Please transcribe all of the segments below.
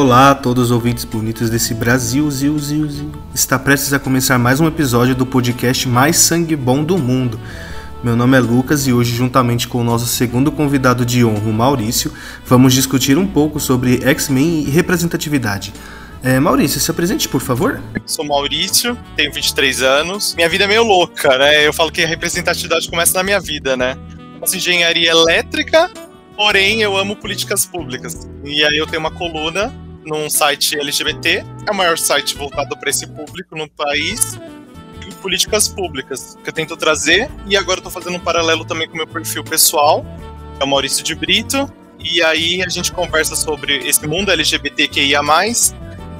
Olá a todos os ouvintes bonitos desse Brasil, ziu. Está prestes a começar mais um episódio do podcast mais sangue bom do mundo. Meu nome é Lucas e hoje, juntamente com o nosso segundo convidado de honra, Maurício, vamos discutir um pouco sobre X-Men e representatividade. É, Maurício, se apresente, por favor. Sou Maurício, tenho 23 anos. Minha vida é meio louca, né? Eu falo que a representatividade começa na minha vida, né? Faço engenharia elétrica, porém eu amo políticas públicas. E aí eu tenho uma coluna num site LGBT, é o maior site voltado para esse público no país, e políticas públicas, que eu tento trazer. E agora tô fazendo um paralelo também com o meu perfil pessoal, que é o Maurício de Brito. E aí a gente conversa sobre esse mundo LGBTQIA+,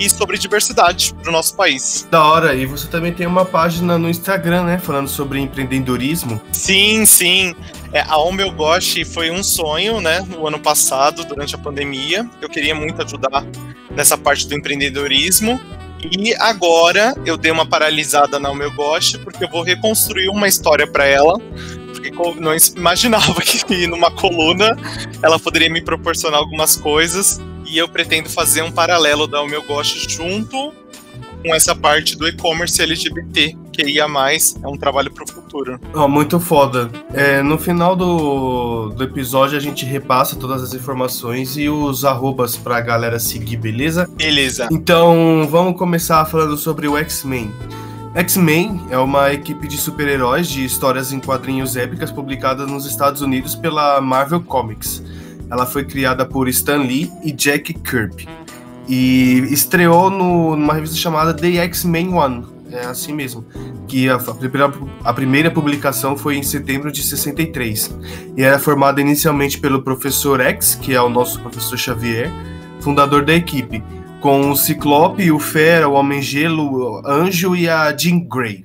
e sobre diversidade para o nosso país. Da hora, e você também tem uma página no Instagram, né, falando sobre empreendedorismo. Sim, sim. É, a Goste foi um sonho, né, no ano passado, durante a pandemia. Eu queria muito ajudar nessa parte do empreendedorismo. E agora eu dei uma paralisada na Goste, porque eu vou reconstruir uma história para ela, porque não imaginava que numa coluna ela poderia me proporcionar algumas coisas e eu pretendo fazer um paralelo da O Meu Gosto junto com essa parte do e-commerce LGBT, que ia mais, é um trabalho para o futuro. Oh, muito foda. É, no final do, do episódio a gente repassa todas as informações e os arrobas para a galera seguir, beleza? Beleza. Então vamos começar falando sobre o X-Men. X-Men é uma equipe de super-heróis de histórias em quadrinhos épicas publicadas nos Estados Unidos pela Marvel Comics. Ela foi criada por Stan Lee e Jack Kirby. E estreou no, numa revista chamada The X-Men One, é assim mesmo. Que a, a, primeira, a primeira publicação foi em setembro de 63. E era formada inicialmente pelo Professor X, que é o nosso professor Xavier, fundador da equipe, com o Ciclope, o Fera, o Homem-Gelo, o Anjo e a Jean Grey.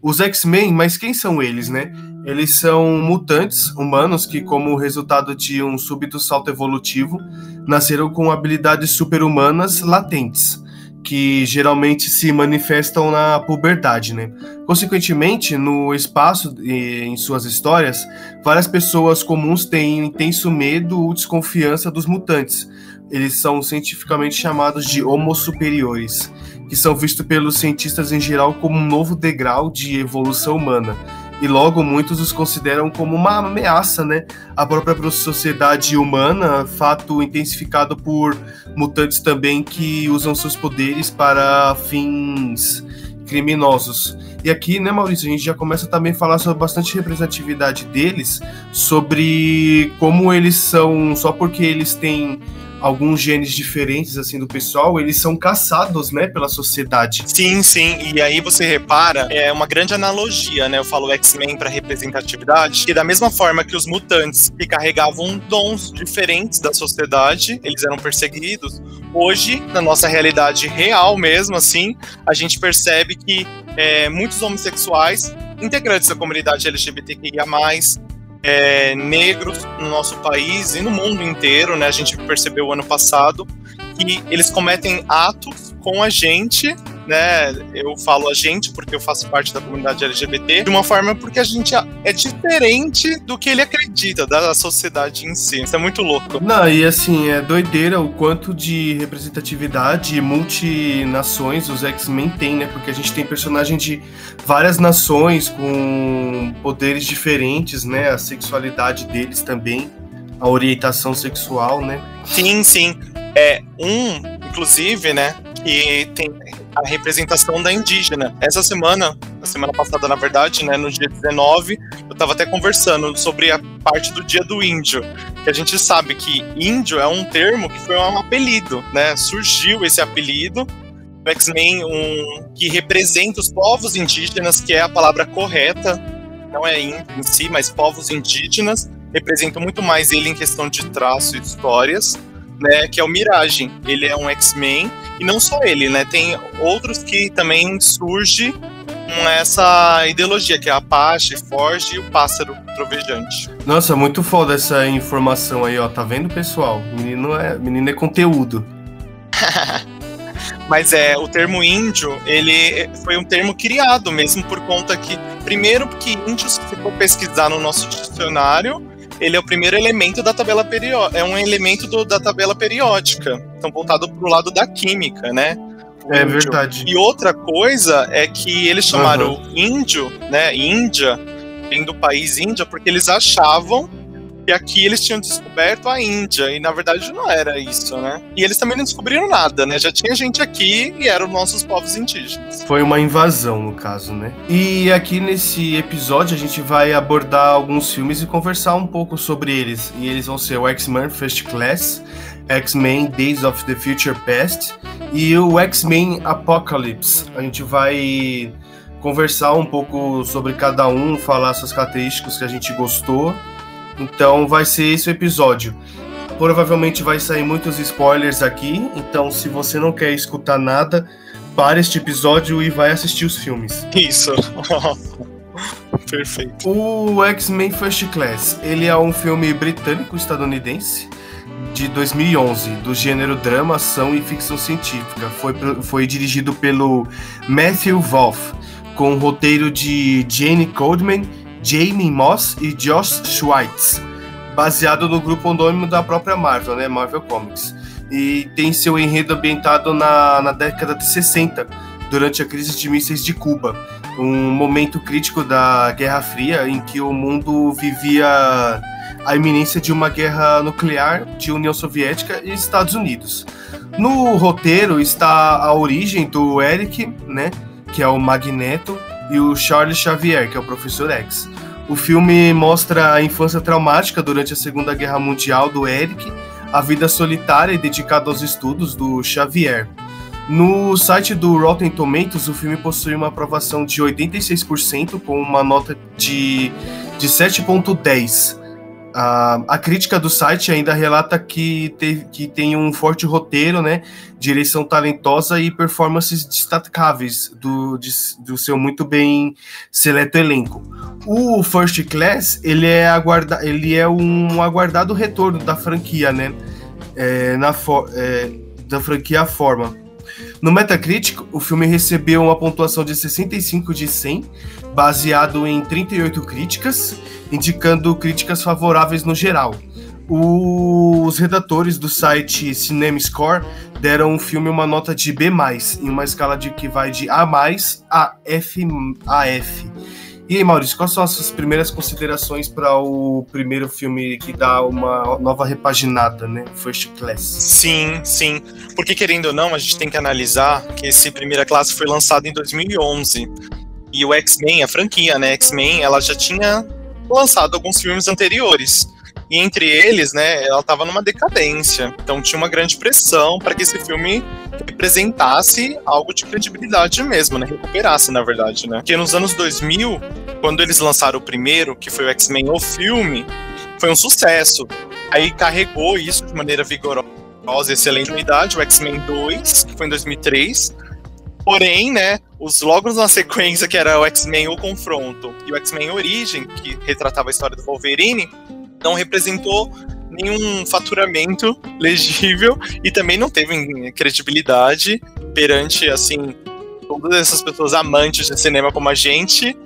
Os X-Men, mas quem são eles, né? Eles são mutantes humanos que, como resultado de um súbito salto evolutivo, nasceram com habilidades super-humanas latentes, que geralmente se manifestam na puberdade, né? Consequentemente, no espaço e em suas histórias, várias pessoas comuns têm intenso medo ou desconfiança dos mutantes. Eles são cientificamente chamados de homo superiores, que são vistos pelos cientistas em geral como um novo degrau de evolução humana e logo muitos os consideram como uma ameaça, né, à própria sociedade humana, fato intensificado por mutantes também que usam seus poderes para fins criminosos. E aqui, né, Maurício, a gente já começa também a falar sobre bastante representatividade deles, sobre como eles são, só porque eles têm alguns genes diferentes assim do pessoal, eles são caçados, né, pela sociedade. Sim, sim. E aí você repara, é uma grande analogia, né? Eu falo X-Men para representatividade, que da mesma forma que os mutantes que carregavam dons diferentes da sociedade, eles eram perseguidos. Hoje, na nossa realidade real mesmo, assim, a gente percebe que é, muitos homossexuais, integrantes da comunidade LGBTQIA+, é, negros no nosso país e no mundo inteiro, né? A gente percebeu ano passado que eles cometem atos com a gente né? Eu falo a gente porque eu faço parte da comunidade LGBT, de uma forma porque a gente é diferente do que ele acredita, da sociedade em si. Isso é muito louco. Não, e assim, é doideira o quanto de representatividade e multinações os X-Men têm, né? Porque a gente tem personagens de várias nações com poderes diferentes, né? A sexualidade deles também, a orientação sexual, né? Sim, sim. É um, inclusive, né? Que tem a representação da indígena. Essa semana, a semana passada, na verdade, né, no dia 19, eu estava até conversando sobre a parte do Dia do Índio, que a gente sabe que índio é um termo que foi um apelido, né? Surgiu esse apelido o X-Men um, que representa os povos indígenas, que é a palavra correta, não é índio em si, mas povos indígenas, representam muito mais ele em questão de traço e histórias né, que é o Mirage. Ele é um X-Men e não só ele, né? Tem outros que também surge com essa ideologia, que é a Apache, Forge e o Pássaro Trovejante. Nossa, muito foda essa informação aí, ó. Tá vendo, pessoal? Menino é, menino é conteúdo. Mas é, o termo índio, ele foi um termo criado mesmo por conta que, primeiro, porque índios, se for pesquisar no nosso dicionário, ele é o primeiro elemento da tabela periódica, é um elemento do, da tabela periódica. Então voltado pro lado da química, né? É verdade. E outra coisa é que eles chamaram uhum. índio, né, Índia, vem do país Índia, porque eles achavam que aqui eles tinham descoberto a Índia, e na verdade não era isso, né? E eles também não descobriram nada, né? Já tinha gente aqui e eram nossos povos indígenas. Foi uma invasão, no caso, né? E aqui nesse episódio a gente vai abordar alguns filmes e conversar um pouco sobre eles. E eles vão ser o X-Men First Class, X-Men Days of the Future Past e o X-Men Apocalypse. A gente vai conversar um pouco sobre cada um, falar suas características que a gente gostou então vai ser esse o episódio. Provavelmente vai sair muitos spoilers aqui, então se você não quer escutar nada, pare este episódio e vai assistir os filmes. Isso. Perfeito. O X-Men First Class, ele é um filme britânico-estadunidense de 2011, do gênero drama, ação e ficção científica. Foi, foi dirigido pelo Matthew Wolff, com o roteiro de Jane Coldman Jamie Moss e Josh Schweitz, baseado no grupo homônimo da própria Marvel, né, Marvel Comics. E tem seu enredo ambientado na, na década de 60, durante a crise de mísseis de Cuba, um momento crítico da Guerra Fria em que o mundo vivia a iminência de uma guerra nuclear de União Soviética e Estados Unidos. No roteiro está a origem do Eric, né, que é o Magneto, e o Charles Xavier, que é o Professor X. O filme mostra a infância traumática durante a Segunda Guerra Mundial do Eric, a vida solitária e dedicada aos estudos do Xavier. No site do Rotten Tomatoes, o filme possui uma aprovação de 86%, com uma nota de, de 7,10 a, a crítica do site ainda relata que, que tem um forte roteiro, né, direção talentosa e performances destacáveis do, de, do seu muito bem seleto elenco. O First Class ele é, aguarda, ele é um aguardado retorno da franquia, né, é, na for, é, da franquia Forma. No Metacritic, o filme recebeu uma pontuação de 65 de 100, baseado em 38 críticas, indicando críticas favoráveis no geral. Os redatores do site CinemaScore deram ao filme uma nota de B+, em uma escala de que vai de A+, a F, a F. E aí, Maurício, quais são as suas primeiras considerações para o primeiro filme que dá uma nova repaginada, né? First Class. Sim, sim. Porque, querendo ou não, a gente tem que analisar que esse Primeira Classe foi lançado em 2011. E o X-Men, a franquia, né? X-Men, ela já tinha lançado alguns filmes anteriores. E entre eles, né, ela estava numa decadência. Então tinha uma grande pressão para que esse filme representasse algo de credibilidade mesmo, né? Recuperasse, na verdade, né? Porque nos anos 2000, quando eles lançaram o primeiro, que foi o X-Men o filme, foi um sucesso. Aí carregou isso de maneira vigorosa, excelente unidade, o X-Men 2, que foi em 2003. Porém, né, os logo na sequência, que era o X-Men O Confronto e o X-Men Origem, que retratava a história do Wolverine, não representou nenhum faturamento legível e também não teve credibilidade perante, assim, todas essas pessoas amantes de cinema como a gente.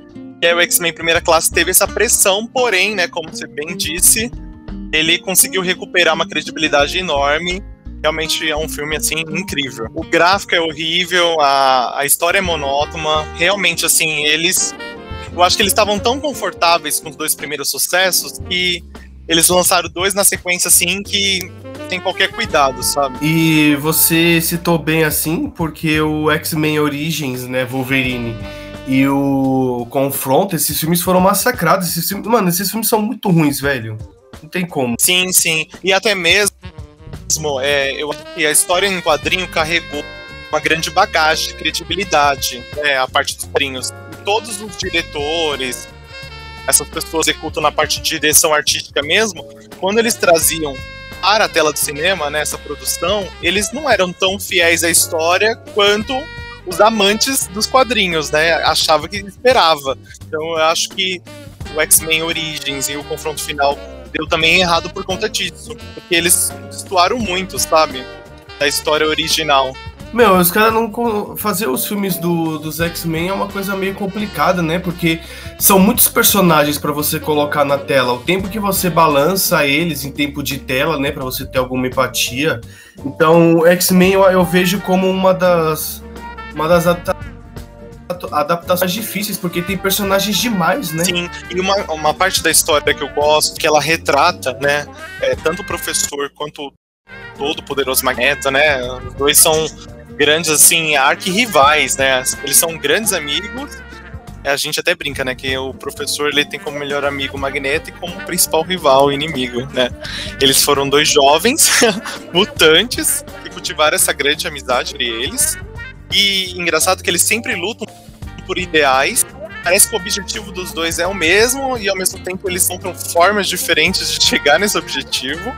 E aí o X-Men Primeira Classe teve essa pressão, porém, né, como você bem disse, ele conseguiu recuperar uma credibilidade enorme. Realmente é um filme, assim, incrível. O gráfico é horrível, a, a história é monótona. Realmente, assim, eles... Eu acho que eles estavam tão confortáveis com os dois primeiros sucessos que eles lançaram dois na sequência, assim, que tem qualquer cuidado, sabe? E você citou bem assim, porque o X-Men Origins, né, Wolverine, e o Confronto, esses filmes foram massacrados. Esses filmes, mano, esses filmes são muito ruins, velho. Não tem como. Sim, sim. E até mesmo, é, eu, e a história em quadrinho carregou uma grande bagagem de credibilidade, né, a parte dos quadrinhos. todos os diretores, essas pessoas executam na parte de direção artística mesmo, quando eles traziam para a tela do cinema, nessa né, produção, eles não eram tão fiéis à história quanto os amantes dos quadrinhos, né? Achava que esperava. Então eu acho que o X-Men Origins e o confronto final deu também errado por conta disso. Porque eles destoaram muito, sabe? Da história original. Meu, os caras não. Fazer os filmes do, dos X-Men é uma coisa meio complicada, né? Porque são muitos personagens para você colocar na tela. O tempo que você balança eles em tempo de tela, né? para você ter alguma empatia. Então, X-Men eu, eu, vejo como uma das. Uma das difíceis, porque tem personagens demais, né? Sim, e uma, uma parte da história que eu gosto, que ela retrata, né? É, tanto o professor quanto todo poderoso Magneto, né? Os dois são grandes, assim, arquirrivais, né? Eles são grandes amigos. A gente até brinca, né? Que o professor ele tem como melhor amigo o Magneto e como principal rival inimigo, né? Eles foram dois jovens mutantes que cultivaram essa grande amizade entre eles. E engraçado que eles sempre lutam por ideais. Parece que o objetivo dos dois é o mesmo e ao mesmo tempo eles encontram formas diferentes de chegar nesse objetivo.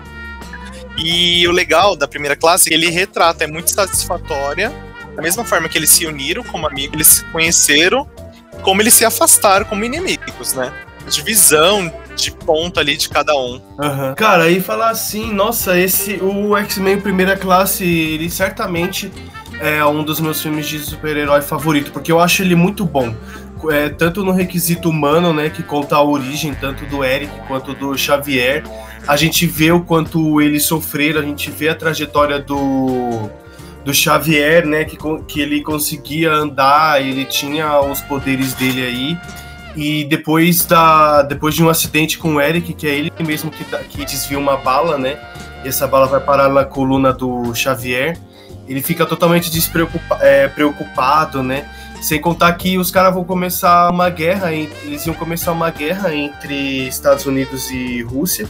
E o legal da primeira classe é que ele retrata, é muito satisfatória. Da mesma forma que eles se uniram como amigos, eles se conheceram, como eles se afastaram como inimigos, né? Divisão de ponto ali de cada um. Uhum. Cara, aí falar assim, nossa, esse o X-Men primeira classe, ele certamente é um dos meus filmes de super-herói favorito, porque eu acho ele muito bom. É, tanto no requisito humano, né, que conta a origem tanto do Eric quanto do Xavier, a gente vê o quanto eles sofreram, a gente vê a trajetória do, do Xavier, né? Que, que ele conseguia andar, ele tinha os poderes dele aí. E depois, da, depois de um acidente com o Eric, que é ele mesmo que, que desvia uma bala, né? Essa bala vai parar na coluna do Xavier. Ele fica totalmente despreocupado, é, preocupado, né? Sem contar que os caras vão começar uma guerra, eles iam começar uma guerra entre Estados Unidos e Rússia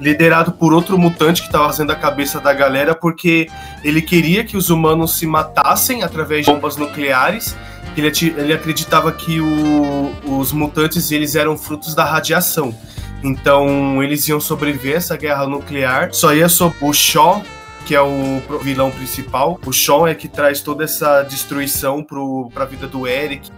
liderado por outro mutante que estava fazendo a cabeça da galera, porque ele queria que os humanos se matassem através de bombas nucleares. Ele, ele acreditava que o, os mutantes eles eram frutos da radiação. Então eles iam sobreviver a essa guerra nuclear. Só ia sobre o Shaw, que é o vilão principal. O Shaw é que traz toda essa destruição para a vida do Eric,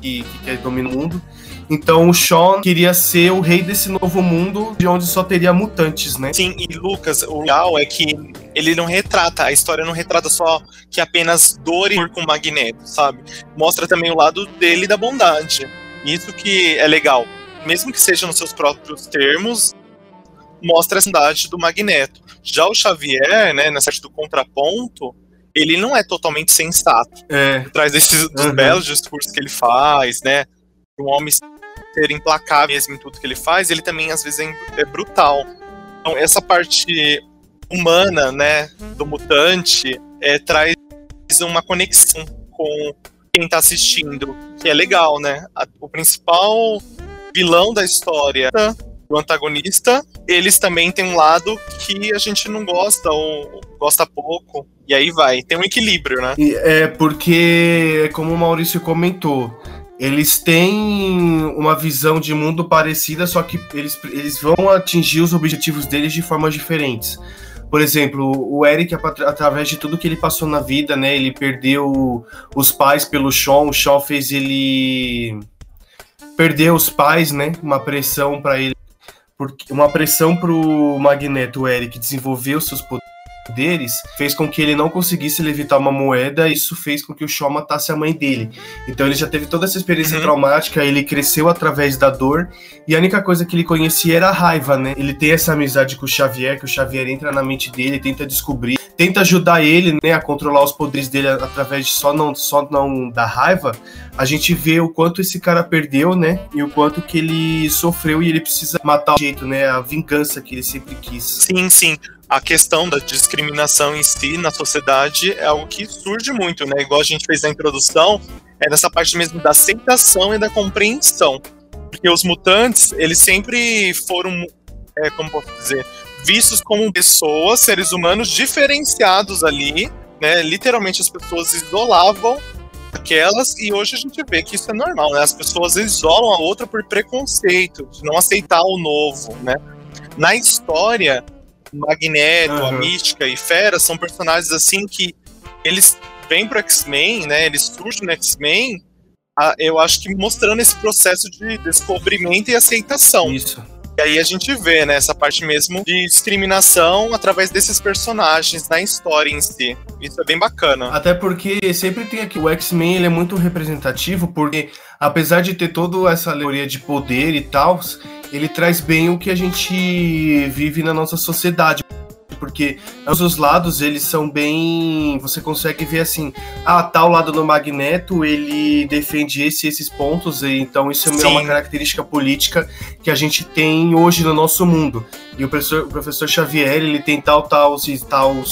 que, que quer dominar o mundo. Então o Sean queria ser o rei desse novo mundo de onde só teria mutantes, né? Sim, e Lucas, o legal é que ele não retrata, a história não retrata só que apenas dor e com Magneto, sabe? Mostra também o lado dele da bondade. Isso que é legal. Mesmo que seja nos seus próprios termos, mostra a bondade do Magneto. Já o Xavier, né, nessa parte do contraponto, ele não é totalmente sensato. É. Traz desses uhum. belos discursos que ele faz, né? Um homem ser implacável mesmo em tudo que ele faz, ele também às vezes é, é brutal. Então essa parte humana, né, do mutante, é, traz uma conexão com quem tá assistindo, que é legal, né? O principal vilão da história, o antagonista, eles também têm um lado que a gente não gosta ou gosta pouco, e aí vai, tem um equilíbrio, né? É porque, como o Maurício comentou, eles têm uma visão de mundo parecida, só que eles, eles vão atingir os objetivos deles de formas diferentes. Por exemplo, o Eric, através de tudo que ele passou na vida, né? Ele perdeu os pais pelo Sean, o Sean fez ele perder os pais, né? Uma pressão para ele, uma pressão para o Magneto, Eric, desenvolver os seus poderes poderes fez com que ele não conseguisse levitar uma moeda, e isso fez com que o Shaw matasse a mãe dele. Então ele já teve toda essa experiência uhum. traumática, ele cresceu através da dor, e a única coisa que ele conhecia era a raiva, né? Ele tem essa amizade com o Xavier, que o Xavier entra na mente dele, tenta descobrir, tenta ajudar ele, né, a controlar os poderes dele através de só não, só não da raiva. A gente vê o quanto esse cara perdeu, né? E o quanto que ele sofreu e ele precisa matar o jeito, né? A vingança que ele sempre quis. Sim, sim a questão da discriminação em si na sociedade é algo que surge muito, né? Igual a gente fez na introdução, é nessa parte mesmo da aceitação e da compreensão. Porque os mutantes, eles sempre foram, é, como posso dizer, vistos como pessoas, seres humanos diferenciados ali, né? Literalmente as pessoas isolavam aquelas e hoje a gente vê que isso é normal, né? As pessoas isolam a outra por preconceito, de não aceitar o novo, né? Na história, Magneto, uhum. a Mística e Fera são personagens assim que eles vêm pro X-Men, né? Eles surgem no X-Men, eu acho que mostrando esse processo de descobrimento e aceitação. Isso. E aí a gente vê, né, essa parte mesmo de discriminação através desses personagens na história em si. Isso é bem bacana. Até porque sempre tem aqui o X-Men, ele é muito representativo, porque apesar de ter toda essa alegoria de poder e tal, ele traz bem o que a gente vive na nossa sociedade porque ambos os lados eles são bem. Você consegue ver assim, ah, tal lado do Magneto ele defende esse esses pontos, e então isso é Sim. é uma característica política que a gente tem hoje no nosso mundo. E o professor, o professor Xavier ele tem tal, tal, tal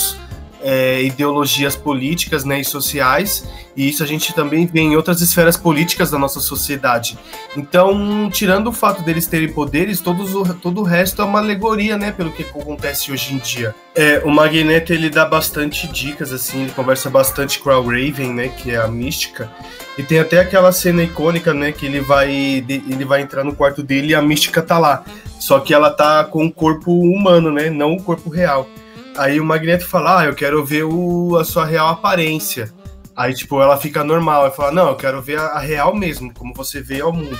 é, ideologias políticas né, e sociais, e isso a gente também vê em outras esferas políticas da nossa sociedade. Então, tirando o fato deles terem poderes, todos o, todo o resto é uma alegoria, né, pelo que acontece hoje em dia. É, o Magneto, ele dá bastante dicas, assim, ele conversa bastante com a Raven, né, que é a mística, e tem até aquela cena icônica, né, que ele vai, ele vai entrar no quarto dele e a mística tá lá, só que ela tá com o corpo humano, né, não o corpo real. Aí o Magneto fala, ah, eu quero ver o, a sua real aparência. Aí, tipo, ela fica normal. Aí fala, não, eu quero ver a, a real mesmo, como você vê ao mundo.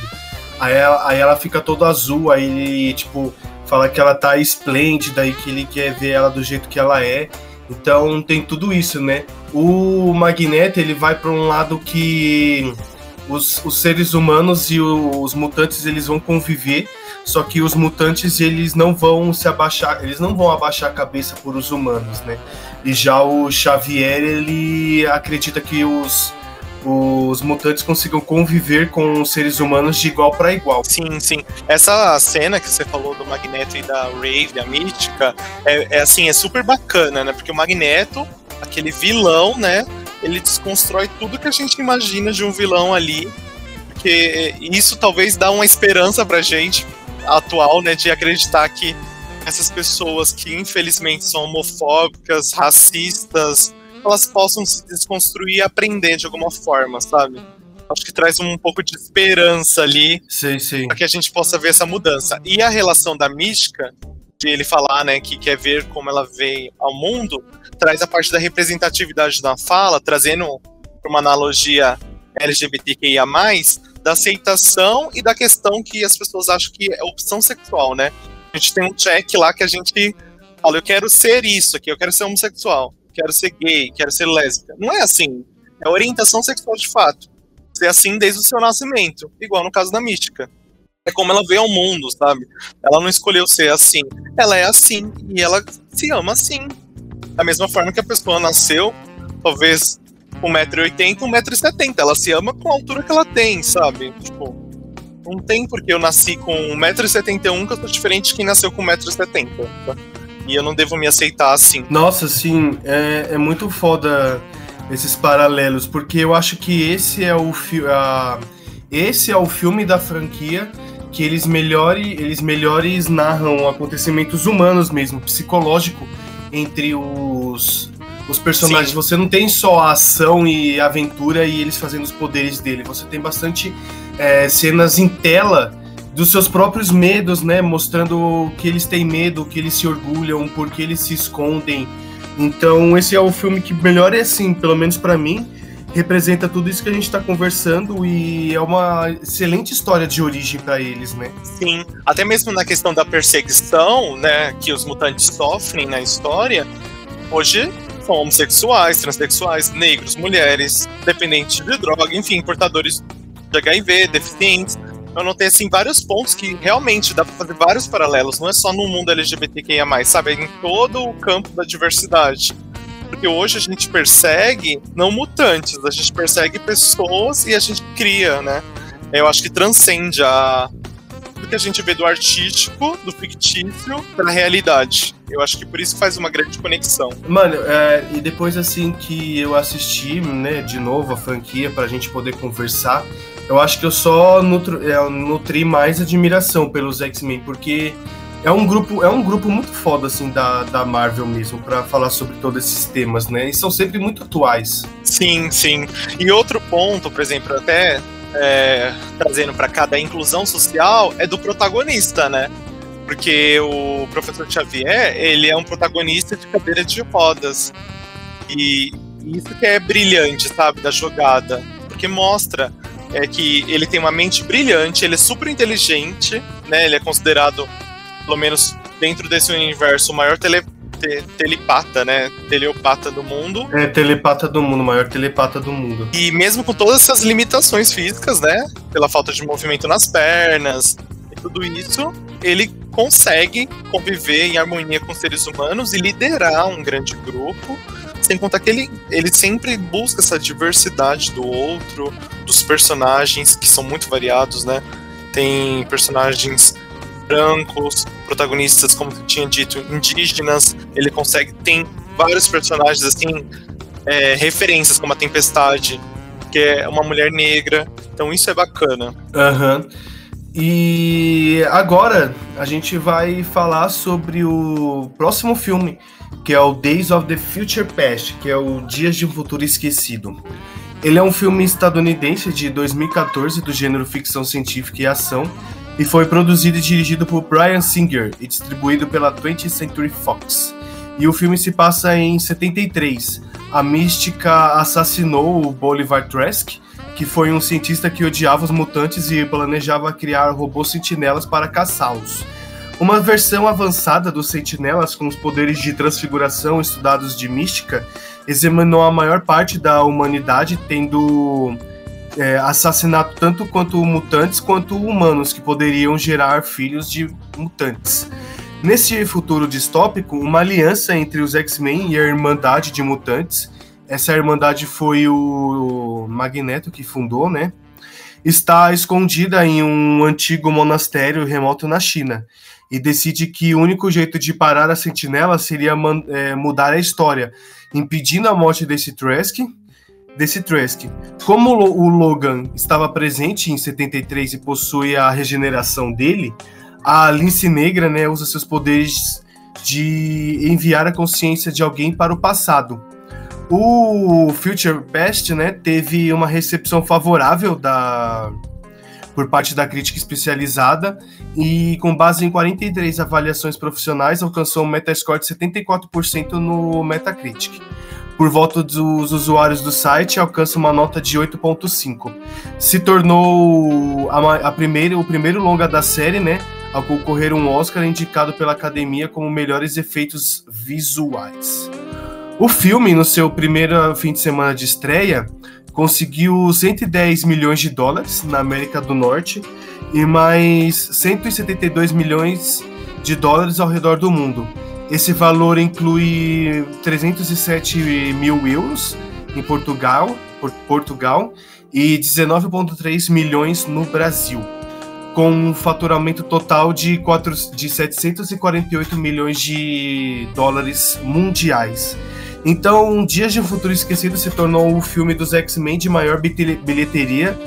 Aí ela, aí ela fica toda azul, aí ele, tipo, fala que ela tá esplêndida e que ele quer ver ela do jeito que ela é. Então tem tudo isso, né? O Magneto, ele vai para um lado que os, os seres humanos e os mutantes, eles vão conviver só que os mutantes eles não vão se abaixar, eles não vão abaixar a cabeça por os humanos, né? E já o Xavier ele acredita que os os mutantes consigam conviver com os seres humanos de igual para igual. Sim, sim. Essa cena que você falou do Magneto e da Rave, da Mística, é, é assim, é super bacana, né? Porque o Magneto, aquele vilão, né? Ele desconstrói tudo que a gente imagina de um vilão ali. Porque isso talvez dá uma esperança pra gente, atual, né, de acreditar que essas pessoas que infelizmente são homofóbicas, racistas, elas possam se desconstruir e aprender de alguma forma, sabe? Acho que traz um pouco de esperança ali para que a gente possa ver essa mudança. E a relação da mística, de ele falar, né, que quer ver como ela vem ao mundo, traz a parte da representatividade na fala, trazendo uma analogia LGBTQIA+, da aceitação e da questão que as pessoas acham que é opção sexual, né? A gente tem um check lá que a gente fala, eu quero ser isso aqui, eu quero ser homossexual, quero ser gay, quero ser lésbica. Não é assim. É orientação sexual de fato. Ser assim desde o seu nascimento, igual no caso da mística. É como ela vê ao mundo, sabe? Ela não escolheu ser assim. Ela é assim e ela se ama assim. Da mesma forma que a pessoa nasceu, talvez 1,80m, 1,70m. Ela se ama com a altura que ela tem, sabe? Tipo, não tem porque eu nasci com 1,71m que eu sou diferente de quem nasceu com 1,70m. Tá? E eu não devo me aceitar assim. Nossa, sim, é, é muito foda esses paralelos, porque eu acho que esse é o filme. Esse é o filme da franquia que eles melhores, eles melhores narram acontecimentos humanos mesmo, psicológico entre os os personagens. Sim. Você não tem só ação e aventura e eles fazendo os poderes dele. Você tem bastante é, cenas em tela dos seus próprios medos, né? Mostrando que eles têm medo, que eles se orgulham, porque eles se escondem. Então, esse é o filme que melhor é assim, pelo menos para mim, representa tudo isso que a gente está conversando e é uma excelente história de origem para eles, né? Sim, até mesmo na questão da perseguição, né, que os mutantes sofrem na história, hoje são homossexuais, transexuais, negros, mulheres, dependentes de droga, enfim, portadores de HIV, deficientes. Eu notei, assim, vários pontos que realmente dá para fazer vários paralelos, não é só no mundo LGBTQIA+, sabe? É em todo o campo da diversidade. Porque hoje a gente persegue não mutantes, a gente persegue pessoas e a gente cria, né? Eu acho que transcende a, que a gente vê do artístico, do fictício, pra realidade. Eu acho que por isso faz uma grande conexão. Mano, é, e depois assim que eu assisti, né, de novo a franquia pra gente poder conversar, eu acho que eu só nutro, é, nutri mais admiração pelos X-Men, porque é um grupo, é um grupo muito foda assim da, da Marvel mesmo para falar sobre todos esses temas, né? E são sempre muito atuais. Sim, sim. E outro ponto, por exemplo, até é, trazendo para cada inclusão social é do protagonista, né? Porque o professor Xavier, ele é um protagonista de cadeira de rodas. E isso que é brilhante, sabe, da jogada. Porque mostra é, que ele tem uma mente brilhante, ele é super inteligente, né? Ele é considerado pelo menos dentro desse universo, o maior tele, te, telepata, né? Teleopata do mundo. É, telepata do mundo, o maior telepata do mundo. E mesmo com todas essas limitações físicas, né? Pela falta de movimento nas pernas e tudo isso, ele consegue conviver em harmonia com seres humanos e liderar um grande grupo. Sem contar que ele, ele sempre busca essa diversidade do outro, dos personagens que são muito variados, né? Tem personagens brancos, protagonistas, como tinha dito, indígenas. Ele consegue. Tem vários personagens, assim, é, referências, como a Tempestade, que é uma mulher negra. Então isso é bacana. Aham. Uhum. E agora a gente vai falar sobre o próximo filme, que é o Days of the Future Past, que é o Dias de um Futuro Esquecido. Ele é um filme estadunidense de 2014 do gênero ficção científica e ação e foi produzido e dirigido por Brian Singer e distribuído pela 20th Century Fox. E o filme se passa em 73. A mística assassinou o Bolivar Trask, que foi um cientista que odiava os mutantes e planejava criar robôs sentinelas para caçá-los. Uma versão avançada dos sentinelas com os poderes de transfiguração estudados de mística examinou a maior parte da humanidade, tendo é, assassinato tanto quanto mutantes quanto humanos que poderiam gerar filhos de mutantes. Nesse futuro distópico, uma aliança entre os X-Men e a Irmandade de Mutantes, essa Irmandade foi o Magneto que fundou, né? Está escondida em um antigo monastério remoto na China e decide que o único jeito de parar a sentinela seria é, mudar a história, impedindo a morte desse Trask desse Trask. Como o Logan estava presente em 73 e possui a regeneração dele, a Lince Negra né, usa seus poderes de enviar a consciência de alguém para o passado. O Future Past né, teve uma recepção favorável da, por parte da crítica especializada e, com base em 43 avaliações profissionais, alcançou um Metascore de 74% no Metacritic por volta dos usuários do site, alcança uma nota de 8.5. Se tornou a, a primeira, o primeiro longa da série, né, a concorrer um Oscar indicado pela Academia como melhores efeitos visuais. O filme, no seu primeiro fim de semana de estreia, conseguiu 110 milhões de dólares na América do Norte e mais 172 milhões de dólares ao redor do mundo esse valor inclui 307 mil euros em Portugal, Portugal e 19,3 milhões no Brasil, com um faturamento total de, 4, de 748 milhões de dólares mundiais. Então, Dias de um Futuro Esquecido se tornou o filme dos X-Men de maior bilheteria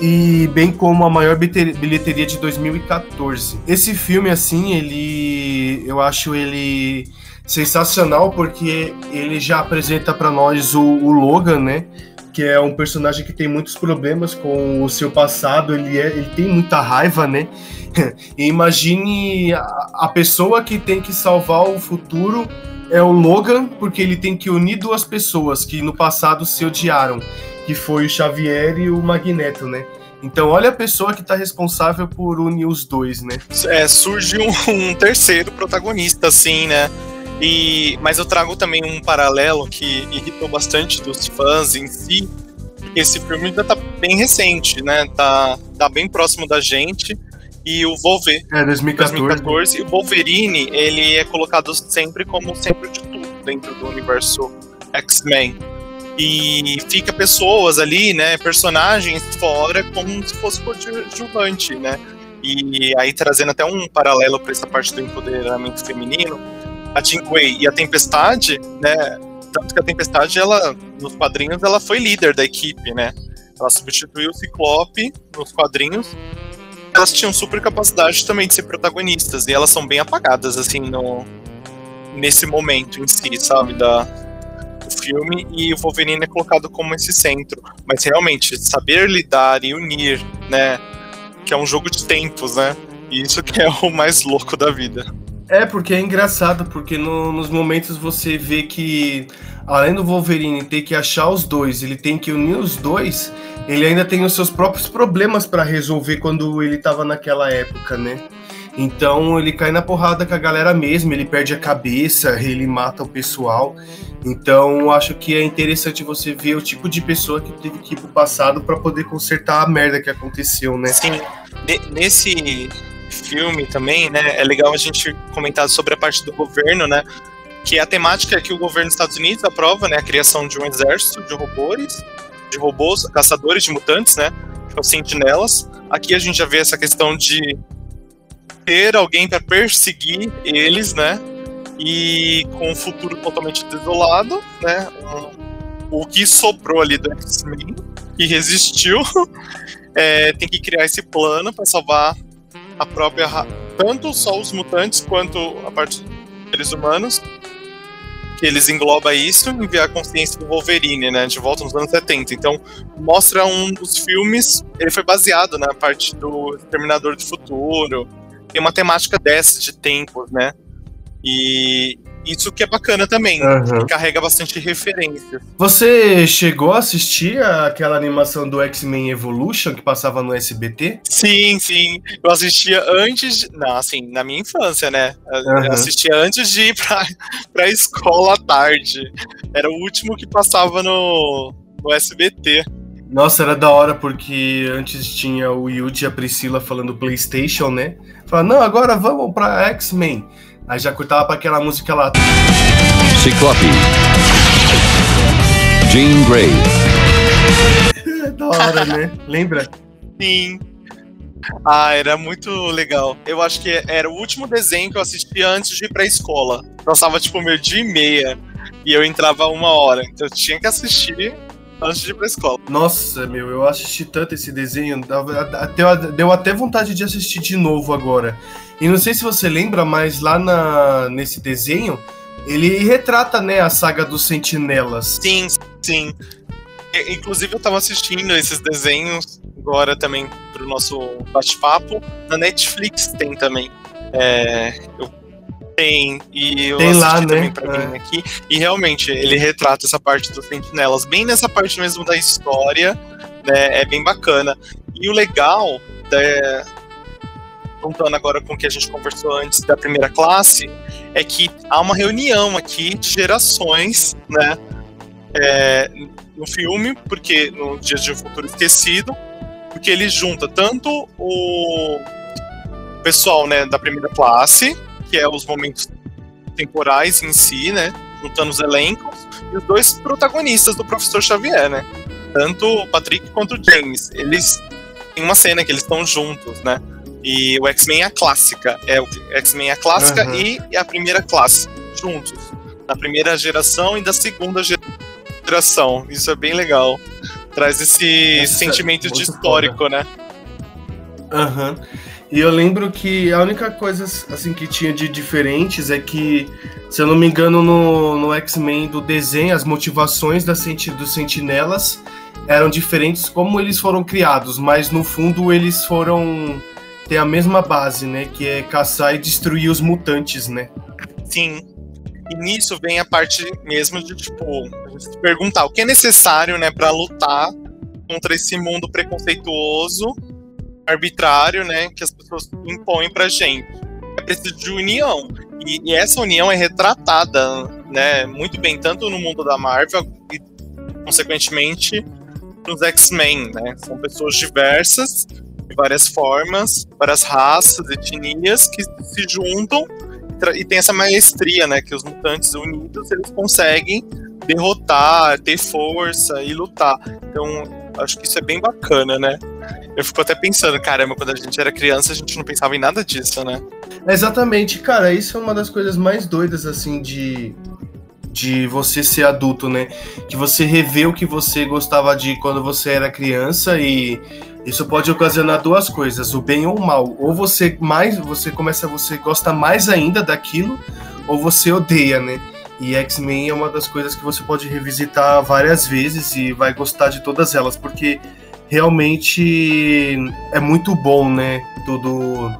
e bem como a maior bilheteria de 2014. Esse filme, assim, ele. Eu acho ele sensacional porque ele já apresenta para nós o, o, Logan, né? Que é um personagem que tem muitos problemas com o seu passado, ele, é, ele tem muita raiva, né? E imagine a, a pessoa que tem que salvar o futuro é o Logan, porque ele tem que unir duas pessoas que no passado se odiaram que foi o Xavier e o Magneto, né? Então, olha a pessoa que está responsável por unir os dois, né? É, surge um, um, terceiro protagonista, assim, né? E, mas eu trago também um paralelo que irritou bastante dos fãs em si. Esse filme ainda tá bem recente, né? Tá, tá bem próximo da gente. E o Wolverine. É, 2014. 2014 e o Wolverine, ele é colocado sempre como centro de tudo dentro do universo X-Men e fica pessoas ali, né, personagens fora como se fosse coadjuvante, né? E aí trazendo até um paralelo para essa parte do empoderamento feminino, a Jean Grey e a Tempestade, né, tanto que a Tempestade ela nos quadrinhos ela foi líder da equipe, né? Ela substituiu o Ciclope nos quadrinhos. Elas tinham super capacidade também de ser protagonistas e elas são bem apagadas assim no nesse momento em si, sabe, da filme e o Wolverine é colocado como esse centro. Mas realmente, saber lidar e unir, né? Que é um jogo de tempos, né? E isso que é o mais louco da vida. É, porque é engraçado, porque no, nos momentos você vê que, além do Wolverine ter que achar os dois, ele tem que unir os dois, ele ainda tem os seus próprios problemas para resolver quando ele estava naquela época, né? Então ele cai na porrada com a galera mesmo, ele perde a cabeça, ele mata o pessoal. Então acho que é interessante você ver o tipo de pessoa que teve que ir pro passado para poder consertar a merda que aconteceu, né? Sim. Nesse filme também, né, é legal a gente comentar sobre a parte do governo, né? Que a temática é que o governo dos Estados Unidos aprova, né, a criação de um exército de robôs, de robôs, caçadores de mutantes, né? Os sentinelas. Aqui a gente já vê essa questão de ter alguém para perseguir eles, né? E com um futuro totalmente desolado, né? O que sobrou ali do X-Men, que resistiu, é, tem que criar esse plano para salvar a própria. Tanto só os mutantes quanto a parte dos seres humanos. Que eles englobam isso enviar a consciência do Wolverine, né? De volta nos anos 70. Então, mostra um dos filmes. Ele foi baseado na parte do Terminador do Futuro. Tem uma temática dessa de tempos, né? E isso que é bacana também, uhum. carrega bastante referências. Você chegou a assistir aquela animação do X-Men Evolution que passava no SBT? Sim, sim. Eu assistia antes. De... Não, assim, na minha infância, né? Uhum. Eu assistia antes de ir pra, pra escola à tarde. Era o último que passava no, no SBT. Nossa, era da hora porque antes tinha o Yuji e a Priscila falando PlayStation, né? Falando, não, agora vamos pra X-Men. Aí já cortava pra aquela música lá. Ciclope. Jean Grey. da hora, né? Lembra? Sim. Ah, era muito legal. Eu acho que era o último desenho que eu assistia antes de ir pra escola. Passava tipo meio dia e meia. E eu entrava uma hora. Então eu tinha que assistir antes de ir pra escola. Nossa, meu, eu assisti tanto esse desenho. Deu, deu até vontade de assistir de novo agora. E não sei se você lembra, mas lá na, nesse desenho, ele retrata, né, a saga dos sentinelas. Sim, sim. Inclusive eu tava assistindo esses desenhos agora também pro nosso bate-papo. Na Netflix tem também. É, eu tem, e eu tem lá, né? também pra é. mim aqui. E realmente, ele retrata essa parte dos sentinelas, bem nessa parte mesmo da história, né? É bem bacana. E o legal da, juntando agora com o que a gente conversou antes da primeira classe, é que há uma reunião aqui de gerações, né? É, no filme, porque no Dia de um Futuro Esquecido, porque ele junta tanto o pessoal né, da primeira classe, que é os momentos temporais em si, né? Juntando os elencos, e os dois protagonistas do Professor Xavier, né? Tanto o Patrick quanto o James. Eles têm uma cena que eles estão juntos, né? E o X-Men é a clássica. É o X-Men é a clássica uhum. e a primeira classe, juntos. Da primeira geração e da segunda geração. Isso é bem legal. Traz esse Nossa, sentimento de histórico, foda. né? Aham. Uhum. E eu lembro que a única coisa assim que tinha de diferentes é que, se eu não me engano, no, no X-Men do desenho, as motivações das senti dos sentinelas eram diferentes como eles foram criados, mas no fundo eles foram tem a mesma base, né? Que é caçar e destruir os mutantes, né? Sim. E nisso vem a parte mesmo de, tipo, se perguntar o que é necessário, né, para lutar contra esse mundo preconceituoso, arbitrário, né, que as pessoas impõem pra gente. É preciso de união. E, e essa união é retratada, né, muito bem, tanto no mundo da Marvel e, consequentemente, nos X-Men, né? São pessoas diversas várias formas, várias raças, etnias que se juntam e tem essa maestria, né, que os mutantes unidos eles conseguem derrotar, ter força e lutar. Então, acho que isso é bem bacana, né? Eu fico até pensando, caramba, quando a gente era criança, a gente não pensava em nada disso, né? Exatamente, cara, isso é uma das coisas mais doidas, assim, de, de você ser adulto, né? Que você revê o que você gostava de quando você era criança e isso pode ocasionar duas coisas, o bem ou o mal. Ou você mais, você começa, você gosta mais ainda daquilo, ou você odeia, né? E X-Men é uma das coisas que você pode revisitar várias vezes e vai gostar de todas elas, porque realmente é muito bom, né? Todo,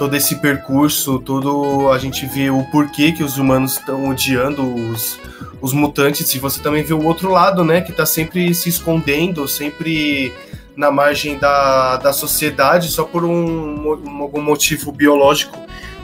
todo esse percurso, todo a gente vê o porquê que os humanos estão odiando os, os mutantes, e você também vê o outro lado, né? Que tá sempre se escondendo, sempre na margem da, da sociedade só por um, um, algum motivo biológico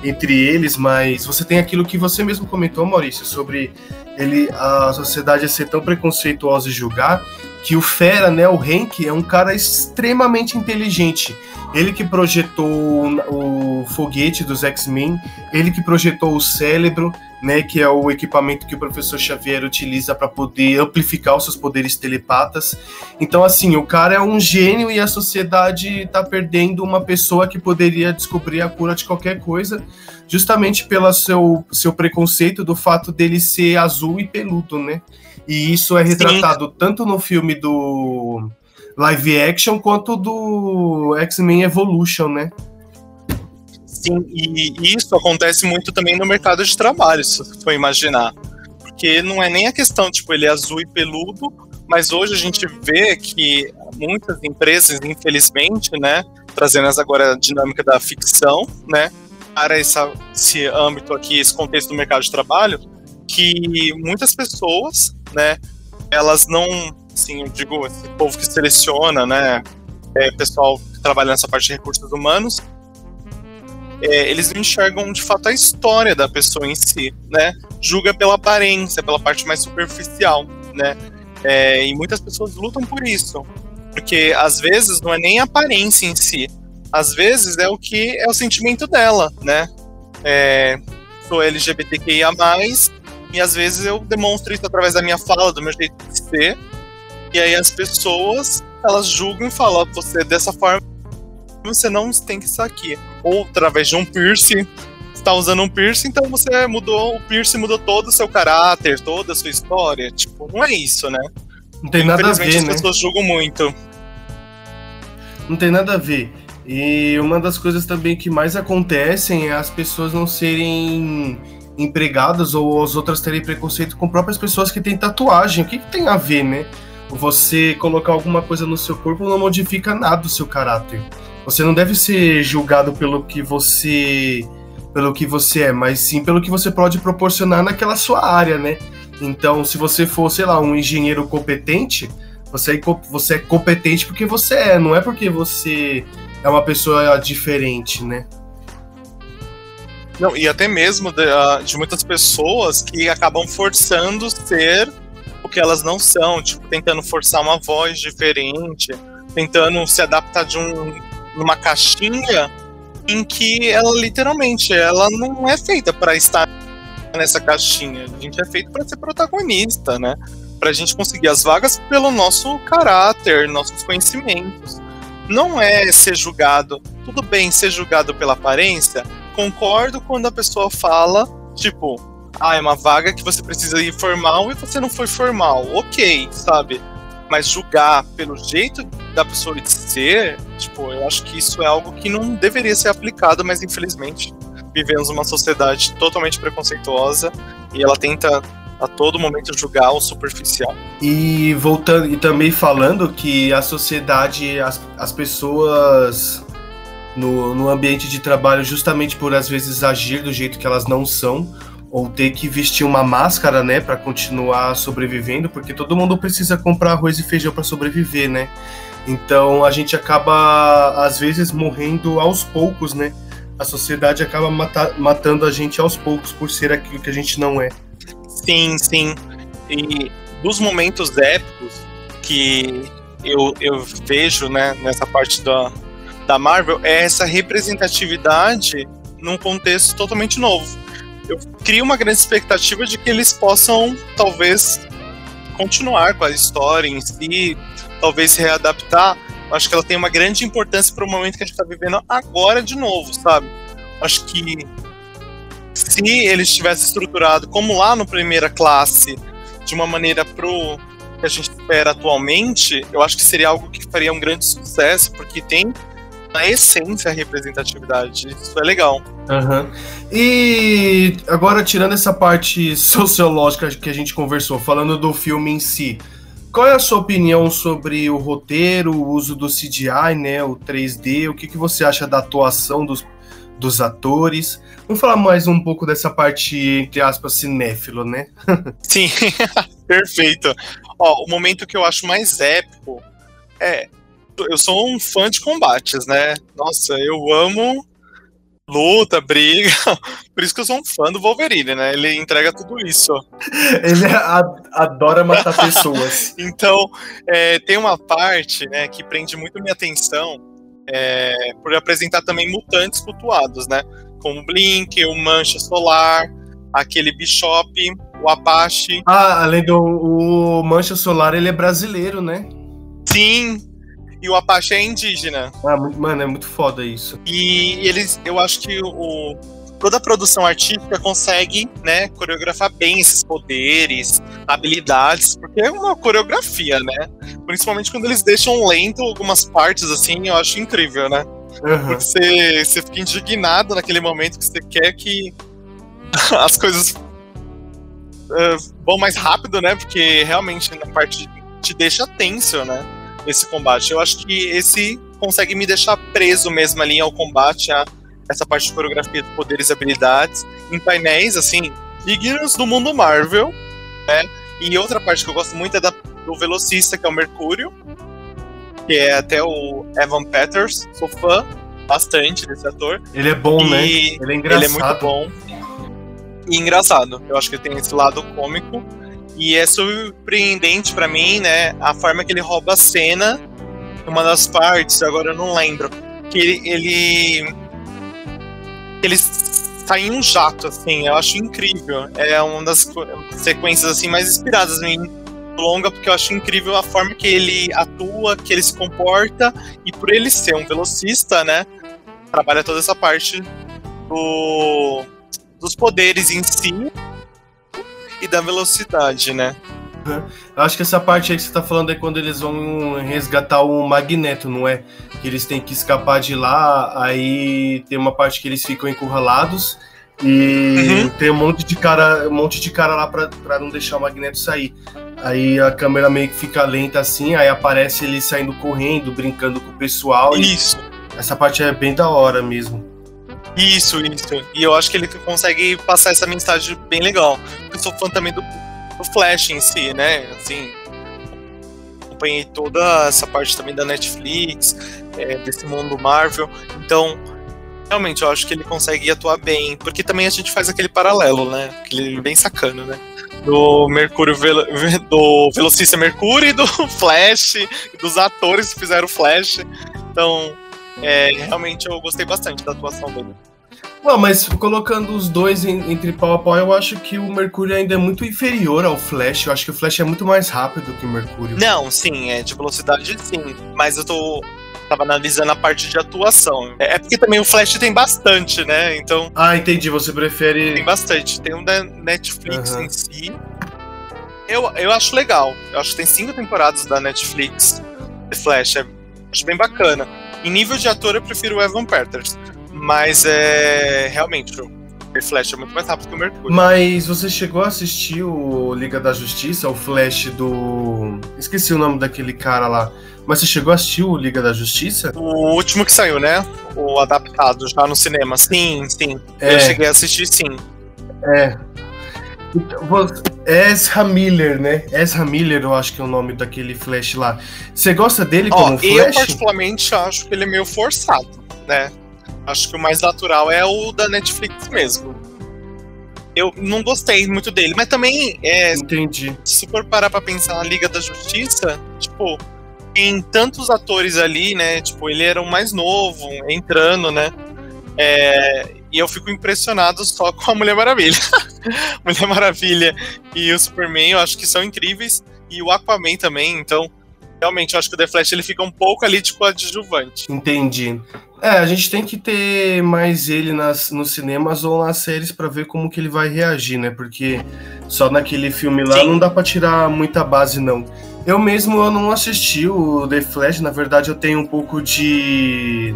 entre eles, mas você tem aquilo que você mesmo comentou, Maurício, sobre ele a sociedade ser tão preconceituosa e julgar que o Fera, né, o Hank, é um cara extremamente inteligente. Ele que projetou o foguete dos X-Men, ele que projetou o cérebro, né, que é o equipamento que o professor Xavier utiliza para poder amplificar os seus poderes telepatas. Então, assim, o cara é um gênio e a sociedade está perdendo uma pessoa que poderia descobrir a cura de qualquer coisa, justamente pelo seu, seu preconceito do fato dele ser azul e peludo, né? E isso é retratado Sim. tanto no filme do live action quanto do X-Men Evolution, né? Sim, e isso acontece muito também no mercado de trabalho, se você for imaginar. Porque não é nem a questão, tipo, ele é azul e peludo, mas hoje a gente vê que muitas empresas, infelizmente, né, trazendo agora a dinâmica da ficção, né, para essa, esse âmbito aqui, esse contexto do mercado de trabalho, que muitas pessoas, né, elas não assim, eu digo, esse povo que seleciona, né, é, pessoal que trabalha nessa parte de recursos humanos, é, eles não enxergam de fato a história da pessoa em si, né? Julga pela aparência, pela parte mais superficial, né? É, e muitas pessoas lutam por isso, porque às vezes não é nem a aparência em si, às vezes é o que é o sentimento dela, né? É, sou LGBTQIA+, e às vezes eu demonstro isso através da minha fala, do meu jeito de ser, e aí as pessoas, elas julgam e falam, você dessa forma você não tem que estar aqui. Ou através de um piercing, está usando um piercing, então você mudou, o piercing mudou todo o seu caráter, toda a sua história. Tipo, não é isso, né? Não tem nada a ver, as né? pessoas julgam muito. Não tem nada a ver. E uma das coisas também que mais acontecem é as pessoas não serem empregadas ou as outras terem preconceito com próprias pessoas que têm tatuagem. O que, que tem a ver, né? você colocar alguma coisa no seu corpo não modifica nada do seu caráter. Você não deve ser julgado pelo que você pelo que você é, mas sim pelo que você pode proporcionar naquela sua área, né? Então, se você for, sei lá, um engenheiro competente, você é, você é competente porque você é, não é porque você é uma pessoa diferente, né? Não, e até mesmo de, ah, de muitas pessoas que acabam forçando ser o que elas não são, tipo, tentando forçar uma voz diferente, tentando se adaptar de um numa caixinha em que ela literalmente ela não é feita para estar nessa caixinha. A gente é feito para ser protagonista, né? Para a gente conseguir as vagas pelo nosso caráter, nossos conhecimentos. Não é ser julgado. Tudo bem ser julgado pela aparência. Concordo quando a pessoa fala, tipo, ah, é uma vaga que você precisa ir formal e você não foi formal. Ok, sabe? Mas julgar pelo jeito da pessoa de ser, tipo, eu acho que isso é algo que não deveria ser aplicado, mas infelizmente vivemos uma sociedade totalmente preconceituosa e ela tenta a todo momento julgar o superficial. E voltando e também falando que a sociedade, as, as pessoas no, no ambiente de trabalho, justamente por às vezes agir do jeito que elas não são, ou ter que vestir uma máscara, né, para continuar sobrevivendo, porque todo mundo precisa comprar arroz e feijão para sobreviver, né? Então a gente acaba às vezes morrendo aos poucos, né? A sociedade acaba mata matando a gente aos poucos por ser aquilo que a gente não é. Sim, sim. E dos momentos épicos que eu, eu vejo, né, nessa parte da, da Marvel, é essa representatividade num contexto totalmente novo eu crio uma grande expectativa de que eles possam, talvez, continuar com a história em si, talvez readaptar. Eu acho que ela tem uma grande importância para o momento que a gente está vivendo agora de novo, sabe? Eu acho que se eles tivessem estruturado como lá no primeira classe, de uma maneira pro que a gente espera atualmente, eu acho que seria algo que faria um grande sucesso, porque tem na essência a representatividade. Isso é legal. Uhum. E agora, tirando essa parte sociológica que a gente conversou, falando do filme em si, qual é a sua opinião sobre o roteiro, o uso do CGI, né, o 3D? O que, que você acha da atuação dos, dos atores? Vamos falar mais um pouco dessa parte, entre aspas, cinéfilo, né? Sim, perfeito. Ó, o momento que eu acho mais épico é eu sou um fã de combates, né? Nossa, eu amo luta, briga. Por isso que eu sou um fã do Wolverine, né? Ele entrega tudo isso. Ele adora matar pessoas. então, é, tem uma parte né, que prende muito minha atenção é, por apresentar também mutantes cultuados, né? Como o Blink, o Mancha Solar, aquele Bishop, o Apache. Ah, além do o Mancha Solar, ele é brasileiro, né? Sim, e o Apache é indígena. Ah, mano, é muito foda isso. E eles, eu acho que o, toda a produção artística consegue, né, coreografar bem esses poderes, habilidades, porque é uma coreografia, né? Principalmente quando eles deixam lento algumas partes, assim, eu acho incrível, né? Uhum. Porque você, você fica indignado naquele momento que você quer que as coisas uh, vão mais rápido, né? Porque realmente na parte te deixa tenso, né? Esse combate. Eu acho que esse consegue me deixar preso mesmo ali ao combate, a essa parte de coreografia de poderes e habilidades, em painéis, assim, dignos do mundo Marvel, né? E outra parte que eu gosto muito é da, do velocista, que é o Mercúrio, que é até o Evan Peters, sou fã bastante desse ator. Ele é bom, e né? Ele é engraçado. Ele é muito bom. E engraçado. Eu acho que ele tem esse lado cômico e é surpreendente para mim, né, a forma que ele rouba a cena, uma das partes, agora eu não lembro, que ele ele, ele sai em um jato, assim, eu acho incrível. É uma das sequências assim mais inspiradas em longa porque eu acho incrível a forma que ele atua, que ele se comporta e por ele ser um velocista, né, trabalha toda essa parte do, dos poderes em si e da velocidade, né? Eu acho que essa parte aí que você tá falando é quando eles vão resgatar o Magneto, não é? Que eles têm que escapar de lá, aí tem uma parte que eles ficam encurralados e uhum. tem um monte de cara, um monte de cara lá pra, pra não deixar o Magneto sair. Aí a câmera meio que fica lenta assim, aí aparece ele saindo correndo, brincando com o pessoal. Isso. essa parte é bem da hora mesmo. Isso, isso. E eu acho que ele consegue passar essa mensagem bem legal. Eu sou fã também do, do Flash em si, né? Assim, acompanhei toda essa parte também da Netflix, é, desse mundo Marvel. Então, realmente, eu acho que ele consegue atuar bem. Porque também a gente faz aquele paralelo, né? Aquele bem sacano, né? Do Mercúrio, do Velocista Mercúrio e do Flash, dos atores que fizeram o Flash. Então, é, realmente eu gostei bastante da atuação dele. Não, mas colocando os dois em, entre pau a pau, eu acho que o Mercúrio ainda é muito inferior ao Flash. Eu acho que o Flash é muito mais rápido que o Mercúrio. Não, sim, é de velocidade sim. Mas eu tô. Tava analisando a parte de atuação. É, é porque também o Flash tem bastante, né? Então. Ah, entendi. Você prefere. Tem bastante. Tem um da Netflix uhum. em si. Eu, eu acho legal. Eu acho que tem cinco temporadas da Netflix de Flash. É, acho bem bacana. Em nível de ator, eu prefiro o Evan Peters. Mas é. Realmente, o Flash é muito mais rápido que o Mercúrio. Mas você chegou a assistir o Liga da Justiça, o Flash do. Esqueci o nome daquele cara lá. Mas você chegou a assistir o Liga da Justiça? O último que saiu, né? O adaptado já no cinema. Sim, sim. É. Eu cheguei a assistir, sim. É. Então, Ezra Miller, né? Ezra Miller, eu acho que é o nome daquele Flash lá. Você gosta dele como Ó, Flash? Eu, particularmente, acho que ele é meio forçado, né? Acho que o mais natural é o da Netflix mesmo. Eu não gostei muito dele, mas também é. Entendi. Se for parar pra pensar na Liga da Justiça, tipo, tem tantos atores ali, né? Tipo, ele era o mais novo, entrando, né? É, e eu fico impressionado só com a Mulher Maravilha. Mulher Maravilha e o Superman eu acho que são incríveis. E o Aquaman também, então realmente eu acho que o The Flash ele fica um pouco ali de coadjuvante. Entendi. É, a gente tem que ter mais ele nas, nos cinemas ou nas séries para ver como que ele vai reagir, né? Porque só naquele filme lá Sim. não dá para tirar muita base, não. Eu mesmo eu não assisti o The Flash, na verdade eu tenho um pouco de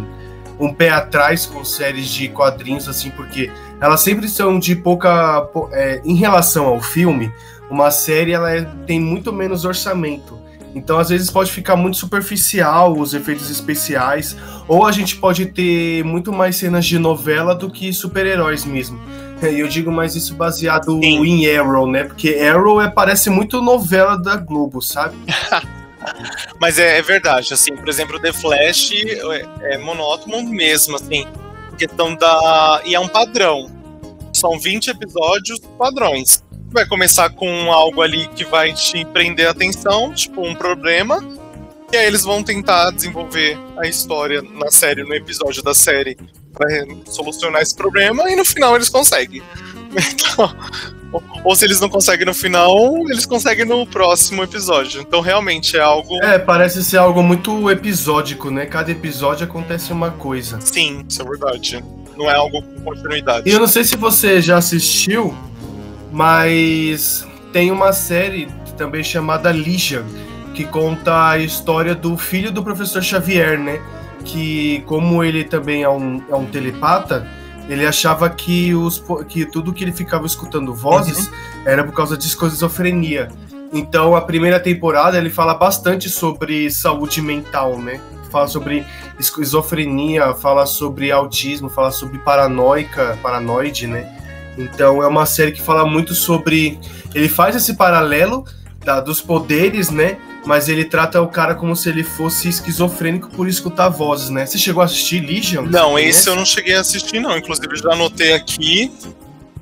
um pé atrás com séries de quadrinhos, assim, porque elas sempre são de pouca. É, em relação ao filme, uma série ela é, tem muito menos orçamento. Então, às vezes, pode ficar muito superficial os efeitos especiais, ou a gente pode ter muito mais cenas de novela do que super-heróis mesmo. E eu digo mais isso baseado Sim. em Arrow, né? Porque Arrow é, parece muito novela da Globo, sabe? Mas é, é, verdade, assim, por exemplo, The Flash é, é monótono mesmo, assim, questão da. E é um padrão. São 20 episódios padrões. Vai começar com algo ali que vai te prender a atenção, tipo um problema, e aí eles vão tentar desenvolver a história na série, no episódio da série, para solucionar esse problema, e no final eles conseguem. Então, ou se eles não conseguem no final, eles conseguem no próximo episódio. Então realmente é algo. É, parece ser algo muito episódico, né? Cada episódio acontece uma coisa. Sim, isso é verdade. Não é algo com continuidade. E eu não sei se você já assistiu, mas tem uma série também chamada Legion, que conta a história do filho do professor Xavier, né? Que, como ele também é um, é um telepata ele achava que, os, que tudo que ele ficava escutando vozes uhum. era por causa de esquizofrenia. Então, a primeira temporada ele fala bastante sobre saúde mental, né? Fala sobre esquizofrenia, fala sobre autismo, fala sobre paranoica, paranoide, né? Então, é uma série que fala muito sobre. Ele faz esse paralelo da, dos poderes, né? mas ele trata o cara como se ele fosse esquizofrênico por escutar vozes, né? Você chegou a assistir Legion? Não, esse eu não cheguei a assistir, não. Inclusive, já anotei aqui.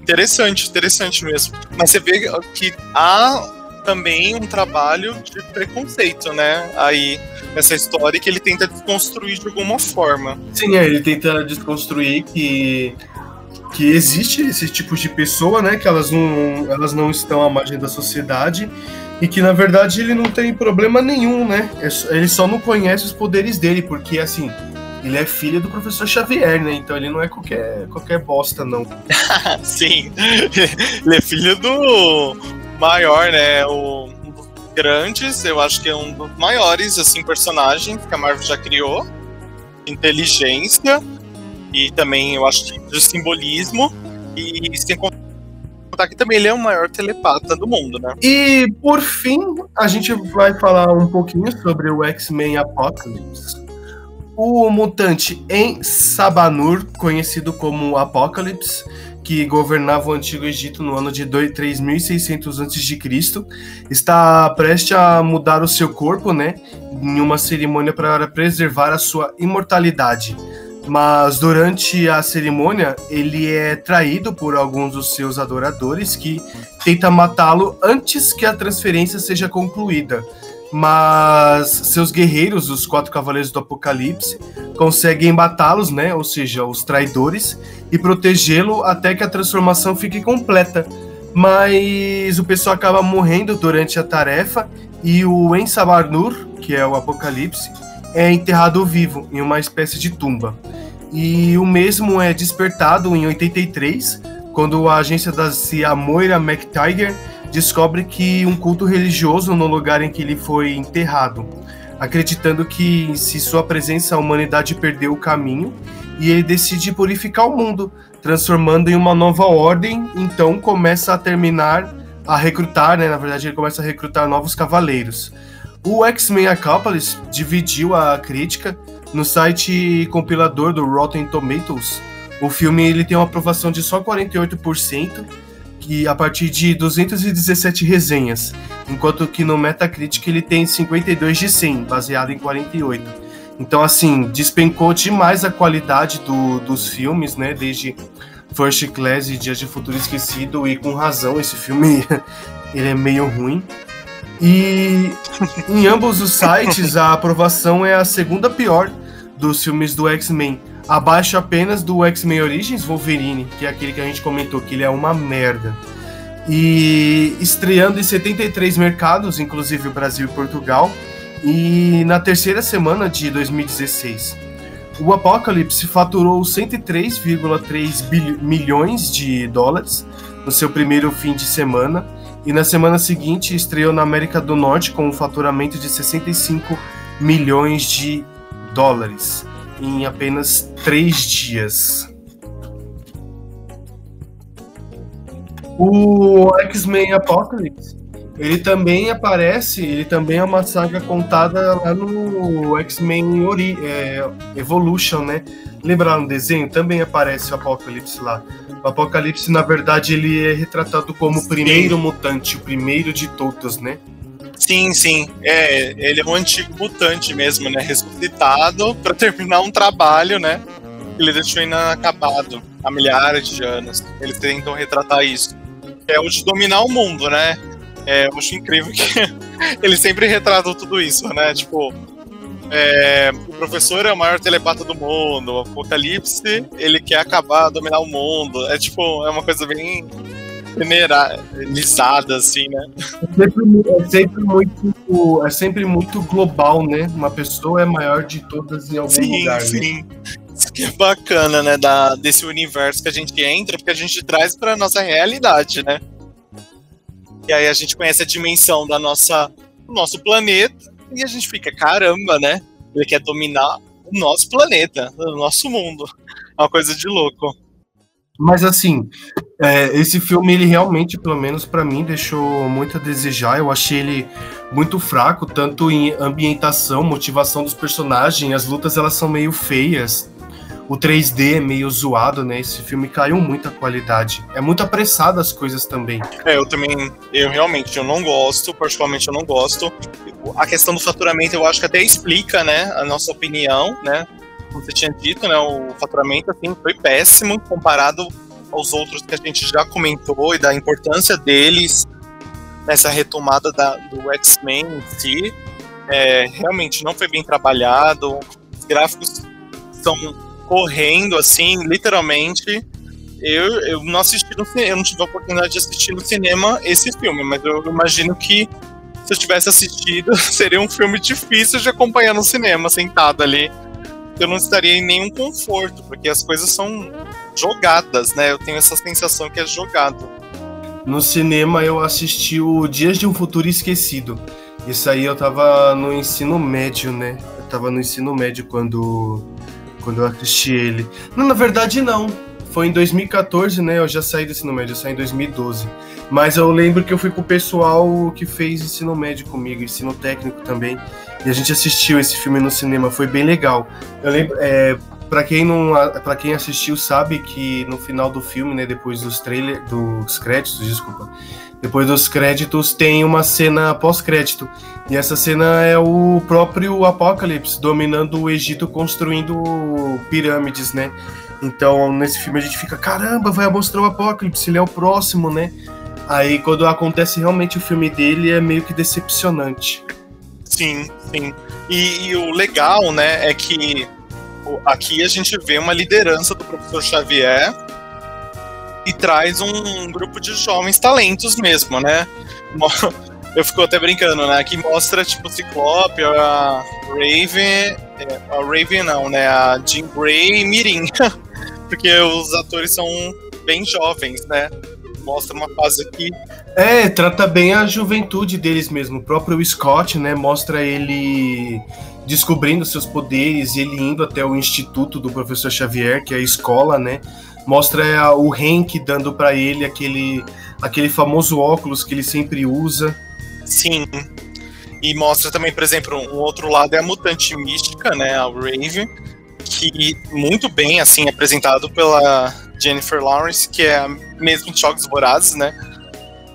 Interessante, interessante mesmo. Mas você vê que há também um trabalho de preconceito, né? Aí, nessa história que ele tenta desconstruir de alguma forma. Sim, é, ele tenta desconstruir que que existe esse tipo de pessoa, né? Que elas não, elas não estão à margem da sociedade e que na verdade ele não tem problema nenhum, né? É ele só não conhece os poderes dele, porque assim, ele é filho do professor Xavier, né? Então ele não é qualquer, qualquer bosta, não. Sim, ele é filho do maior, né? O, um dos grandes, eu acho que é um dos maiores, assim, personagens que a Marvel já criou. Inteligência e também, eu acho de simbolismo. E sem contar que também ele é o maior telepata do mundo, né? E por fim, a gente vai falar um pouquinho sobre o X-Men Apocalypse. O mutante em Sabanur, conhecido como Apocalypse, que governava o Antigo Egito no ano de 3600 a.C., está prestes a mudar o seu corpo, né, em uma cerimônia para preservar a sua imortalidade mas durante a cerimônia ele é traído por alguns dos seus adoradores que tenta matá-lo antes que a transferência seja concluída. Mas seus guerreiros, os quatro cavaleiros do Apocalipse, conseguem matá-los, né? Ou seja, os traidores, e protegê-lo até que a transformação fique completa. Mas o pessoal acaba morrendo durante a tarefa e o Ensabarnur, que é o Apocalipse, é enterrado vivo em uma espécie de tumba. E o mesmo é despertado em 83, quando a agência da CIA Moira McTiger descobre que um culto religioso no lugar em que ele foi enterrado, acreditando que se sua presença a humanidade perdeu o caminho e ele decide purificar o mundo, transformando em uma nova ordem, então começa a terminar a recrutar, né, na verdade ele começa a recrutar novos cavaleiros. O X-Men Apocalypse dividiu a crítica no site compilador do Rotten Tomatoes. O filme ele tem uma aprovação de só 48%, que a partir de 217 resenhas, enquanto que no Metacritic ele tem 52 de 100, baseado em 48. Então assim, despencou demais a qualidade do, dos filmes, né, desde First Class e Dias de Futuro Esquecido e com razão esse filme ele é meio ruim. E em ambos os sites a aprovação é a segunda pior dos filmes do X-Men, abaixo apenas do X-Men Origins Wolverine, que é aquele que a gente comentou que ele é uma merda. E estreando em 73 mercados, inclusive o Brasil e Portugal, e na terceira semana de 2016. O Apocalipse faturou 103,3 milhões de dólares no seu primeiro fim de semana e na semana seguinte estreou na América do Norte com um faturamento de 65 milhões de dólares em apenas três dias. O X-Men Apocalypse, ele também aparece, ele também é uma saga contada lá no X-Men é, Evolution, né? Lembra lá no desenho? Também aparece o Apocalipse lá. O Apocalipse, na verdade, ele é retratado como o primeiro mutante, o primeiro de todos, né? Sim, sim. É, ele é um antigo mutante mesmo, né? Ressuscitado para terminar um trabalho, né? Ele deixou inacabado há milhares de anos. Eles tentam retratar isso. É o de dominar o mundo, né? É, eu acho incrível que eles sempre retratam tudo isso, né? Tipo, é, o professor é o maior telepata do mundo, o Apocalipse, ele quer acabar, dominar o mundo. É tipo, é uma coisa bem generalizada, assim, né? É sempre, é sempre, muito, é sempre muito global, né? Uma pessoa é maior de todas em algum sim, lugar. Sim, sim. Né? Isso que é bacana, né? Da, desse universo que a gente entra, porque a gente traz para nossa realidade, né? E aí a gente conhece a dimensão da nossa, do nosso planeta e a gente fica, caramba, né? Ele quer dominar o nosso planeta, o nosso mundo. É uma coisa de louco. Mas assim, é, esse filme, ele realmente, pelo menos para mim, deixou muito a desejar. Eu achei ele muito fraco, tanto em ambientação, motivação dos personagens. As lutas elas são meio feias o 3D é meio zoado, né? Esse filme caiu muito a qualidade. É muito apressado as coisas também. É, eu também, eu realmente eu não gosto, particularmente eu não gosto. A questão do faturamento eu acho que até explica, né, a nossa opinião, né? Como você tinha dito, né, o faturamento assim foi péssimo comparado aos outros que a gente já comentou e da importância deles nessa retomada da, do X-Men em si. É, realmente não foi bem trabalhado. Os gráficos são correndo, assim, literalmente. Eu, eu não assisti no cinema, eu não tive a oportunidade de assistir no cinema esse filme, mas eu imagino que se eu tivesse assistido, seria um filme difícil de acompanhar no cinema, sentado ali. Eu não estaria em nenhum conforto, porque as coisas são jogadas, né? Eu tenho essa sensação que é jogado. No cinema eu assisti o Dias de um Futuro Esquecido. Isso aí eu tava no ensino médio, né? Eu tava no ensino médio quando quando eu assisti ele. Não, na verdade não. Foi em 2014, né? Eu já saí do ensino médio, eu saí em 2012. Mas eu lembro que eu fui com o pessoal que fez ensino médio comigo, ensino técnico também. E a gente assistiu esse filme no cinema, foi bem legal. Eu lembro, é, para quem não, para quem assistiu sabe que no final do filme, né, depois dos trailers, dos créditos, desculpa, depois dos créditos tem uma cena pós-crédito. E essa cena é o próprio Apocalipse dominando o Egito construindo pirâmides, né? Então, nesse filme a gente fica, caramba, vai mostrar o Apocalipse, ele é o próximo, né? Aí quando acontece realmente o filme dele é meio que decepcionante. Sim, sim. E, e o legal, né, é que aqui a gente vê uma liderança do professor Xavier e traz um grupo de jovens talentos mesmo, né? Eu fico até brincando, né? Que mostra, tipo, o Ciclope, a Raven. É, a Raven não, né? A Jean Grey e Mirim. Porque os atores são bem jovens, né? Mostra uma fase aqui. É, trata bem a juventude deles mesmo. O próprio Scott, né? Mostra ele descobrindo seus poderes, ele indo até o instituto do professor Xavier, que é a escola, né? Mostra o Hank dando para ele aquele, aquele famoso óculos que ele sempre usa. Sim. E mostra também, por exemplo, um outro lado é a mutante mística, né? A Raven, que muito bem, assim, apresentado pela Jennifer Lawrence, que é a mesma de Jogos Vorazes, né?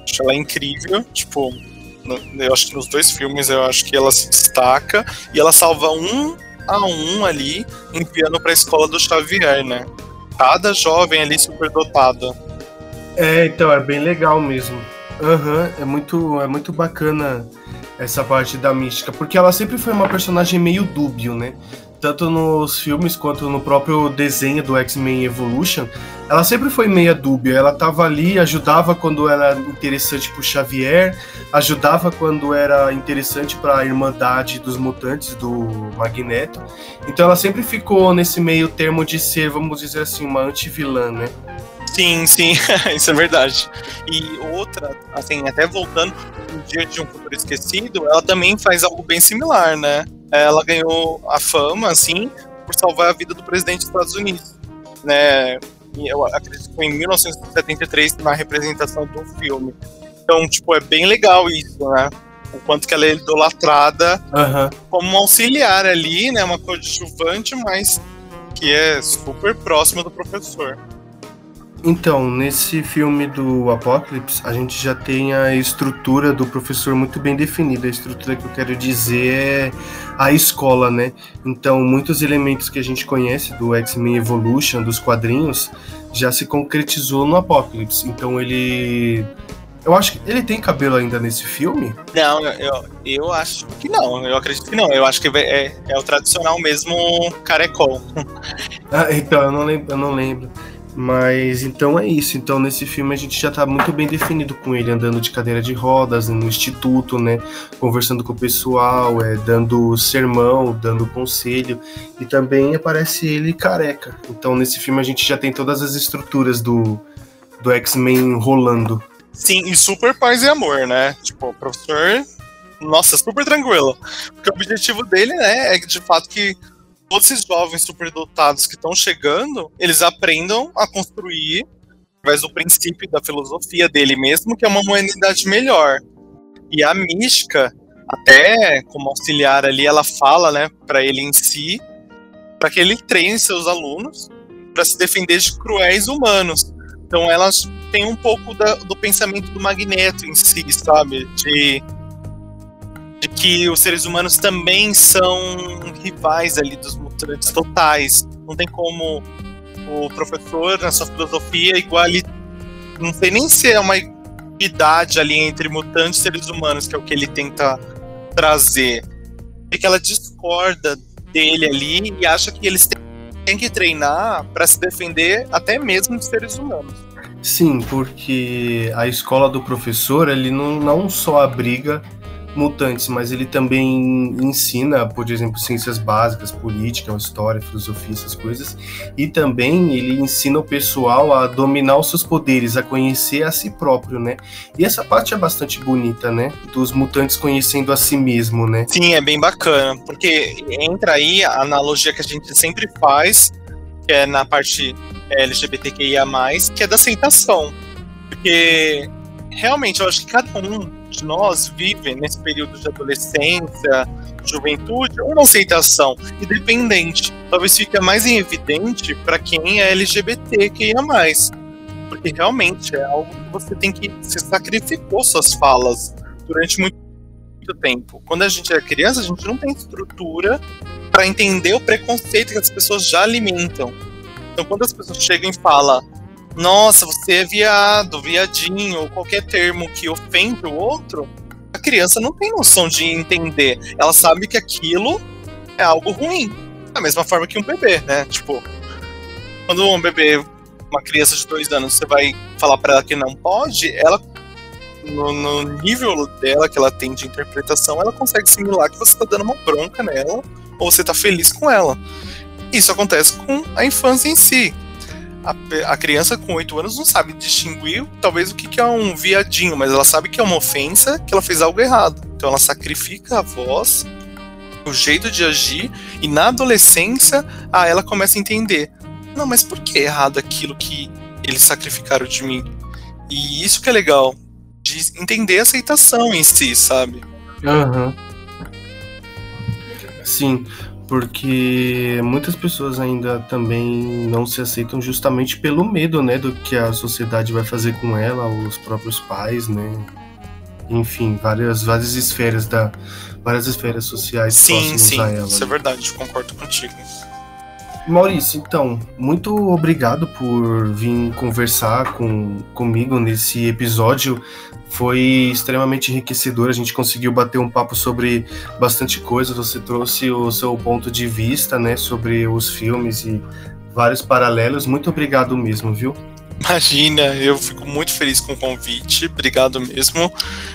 Acho ela incrível, tipo, eu acho que nos dois filmes eu acho que ela se destaca e ela salva um a um ali, enviando para a escola do Xavier, né? Cada jovem ali superdotado. É, então é bem legal mesmo. Uhum, é muito é muito bacana essa parte da mística, porque ela sempre foi uma personagem meio dúbio, né? Tanto nos filmes quanto no próprio desenho do X-Men Evolution, ela sempre foi meia dúbia. Ela tava ali, ajudava quando era interessante pro Xavier, ajudava quando era interessante para a Irmandade dos Mutantes do Magneto. Então ela sempre ficou nesse meio termo de ser, vamos dizer assim, uma anti-vilã, né? Sim, sim, isso é verdade. E outra, assim, até voltando no Dia de um Futuro Esquecido, ela também faz algo bem similar, né? Ela ganhou a fama, assim, por salvar a vida do presidente dos Estados Unidos, né? Eu acredito que foi em 1973 na representação do filme. Então, tipo, é bem legal isso, né? O quanto que ela é idolatrada uhum. como uma auxiliar ali, né? Uma coadjuvante, mas que é super próxima do professor. Então, nesse filme do Apocalipse, a gente já tem a estrutura do professor muito bem definida. A estrutura que eu quero dizer é a escola, né? Então, muitos elementos que a gente conhece do X-Men Evolution, dos quadrinhos, já se concretizou no Apocalipse. Então, ele eu acho que ele tem cabelo ainda nesse filme? Não, eu, eu acho que não. Eu acredito que não. Eu acho que é, é o tradicional mesmo carecol. ah, então, eu não lembro. Eu não lembro. Mas então é isso. Então nesse filme a gente já tá muito bem definido com ele andando de cadeira de rodas no instituto, né? Conversando com o pessoal, é, dando sermão, dando conselho. E também aparece ele careca. Então nesse filme a gente já tem todas as estruturas do, do X-Men rolando. Sim, e super paz e amor, né? Tipo, o professor, nossa, super tranquilo. Porque o objetivo dele, né, é de fato que todos esses jovens superdotados que estão chegando, eles aprendam a construir, através do princípio da filosofia dele mesmo, que é uma humanidade melhor. E a mística, até como auxiliar ali, ela fala, né, para ele em si, para que ele treine seus alunos para se defender de cruéis humanos. Então elas têm um pouco da, do pensamento do Magneto em si, sabe? De, de que os seres humanos também são rivais ali dos mutantes totais. Não tem como o professor, na sua filosofia, igual ali. Não sei nem se é uma idade ali entre mutantes e seres humanos, que é o que ele tenta trazer. É que ela discorda dele ali e acha que eles têm que treinar para se defender até mesmo de seres humanos. Sim, porque a escola do professor ele não, não só abriga mutantes, mas ele também ensina, por exemplo, ciências básicas, política, história, filosofia, essas coisas, e também ele ensina o pessoal a dominar os seus poderes, a conhecer a si próprio, né? E essa parte é bastante bonita, né? Dos mutantes conhecendo a si mesmo, né? Sim, é bem bacana, porque entra aí a analogia que a gente sempre faz, que é na parte LGBTQIA+, que é da aceitação. Porque realmente eu acho que cada um de nós vive nesse período de adolescência, juventude, uma aceitação independente. Talvez fique mais evidente para quem é LGBT que ia mais. Porque realmente é algo que você tem que. Você sacrificou suas falas durante muito, muito tempo. Quando a gente é criança, a gente não tem estrutura para entender o preconceito que as pessoas já alimentam. Então, quando as pessoas chegam e falam nossa, você é viado, viadinho, ou qualquer termo que ofende o outro, a criança não tem noção de entender. Ela sabe que aquilo é algo ruim. Da mesma forma que um bebê, né? Tipo, quando um bebê, uma criança de dois anos, você vai falar para ela que não pode, ela, no, no, nível dela que ela tem de interpretação, ela consegue assimilar que você tá dando uma bronca nela, ou você tá feliz com ela. Isso acontece com a infância em si a, a criança com 8 anos não sabe distinguir, talvez, o que, que é um viadinho, mas ela sabe que é uma ofensa, que ela fez algo errado. Então ela sacrifica a voz, o jeito de agir, e na adolescência, ah, ela começa a entender. Não, mas por que é errado aquilo que eles sacrificaram de mim? E isso que é legal, de entender a aceitação em si, sabe? Uhum. Sim, porque muitas pessoas ainda também não se aceitam justamente pelo medo, né, do que a sociedade vai fazer com ela, os próprios pais, né? Enfim, várias várias esferas da várias esferas sociais sim, sim, a ela. Isso é verdade, concordo contigo. Maurício, então, muito obrigado por vir conversar com, comigo nesse episódio foi extremamente enriquecedor. A gente conseguiu bater um papo sobre bastante coisa. Você trouxe o seu ponto de vista, né, sobre os filmes e vários paralelos. Muito obrigado mesmo, viu? Imagina, eu fico muito feliz com o convite. Obrigado mesmo.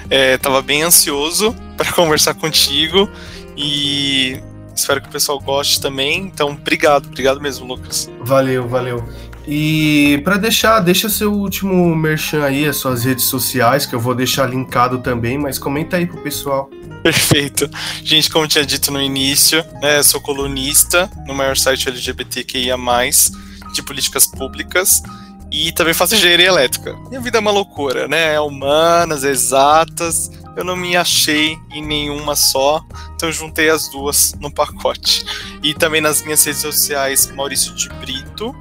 É, tava bem ansioso para conversar contigo e espero que o pessoal goste também. Então, obrigado, obrigado mesmo, Lucas. Valeu, valeu. E para deixar, deixa seu último merchan aí, as suas redes sociais, que eu vou deixar linkado também, mas comenta aí pro pessoal. Perfeito. Gente, como tinha dito no início, né, sou colunista no maior site LGBTQIA+, de políticas públicas, e também faço engenharia elétrica. Minha vida é uma loucura, né? É humanas, exatas. Eu não me achei em nenhuma só, então juntei as duas no pacote. E também nas minhas redes sociais, Maurício de Brito,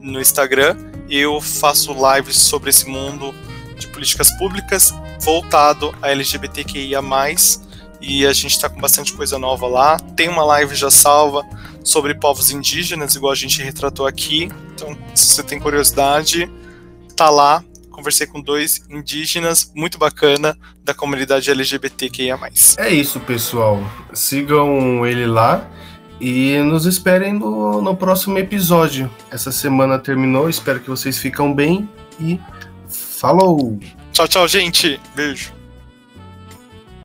no Instagram eu faço lives sobre esse mundo de políticas públicas voltado a LGBTQIA+, e a gente está com bastante coisa nova lá. Tem uma live já salva sobre povos indígenas, igual a gente retratou aqui. Então, se você tem curiosidade, tá lá. Conversei com dois indígenas, muito bacana, da comunidade LGBTQIA+. É isso, pessoal. Sigam ele lá e nos esperem no, no próximo episódio. Essa semana terminou, espero que vocês ficam bem e falou! Tchau, tchau, gente. Beijo.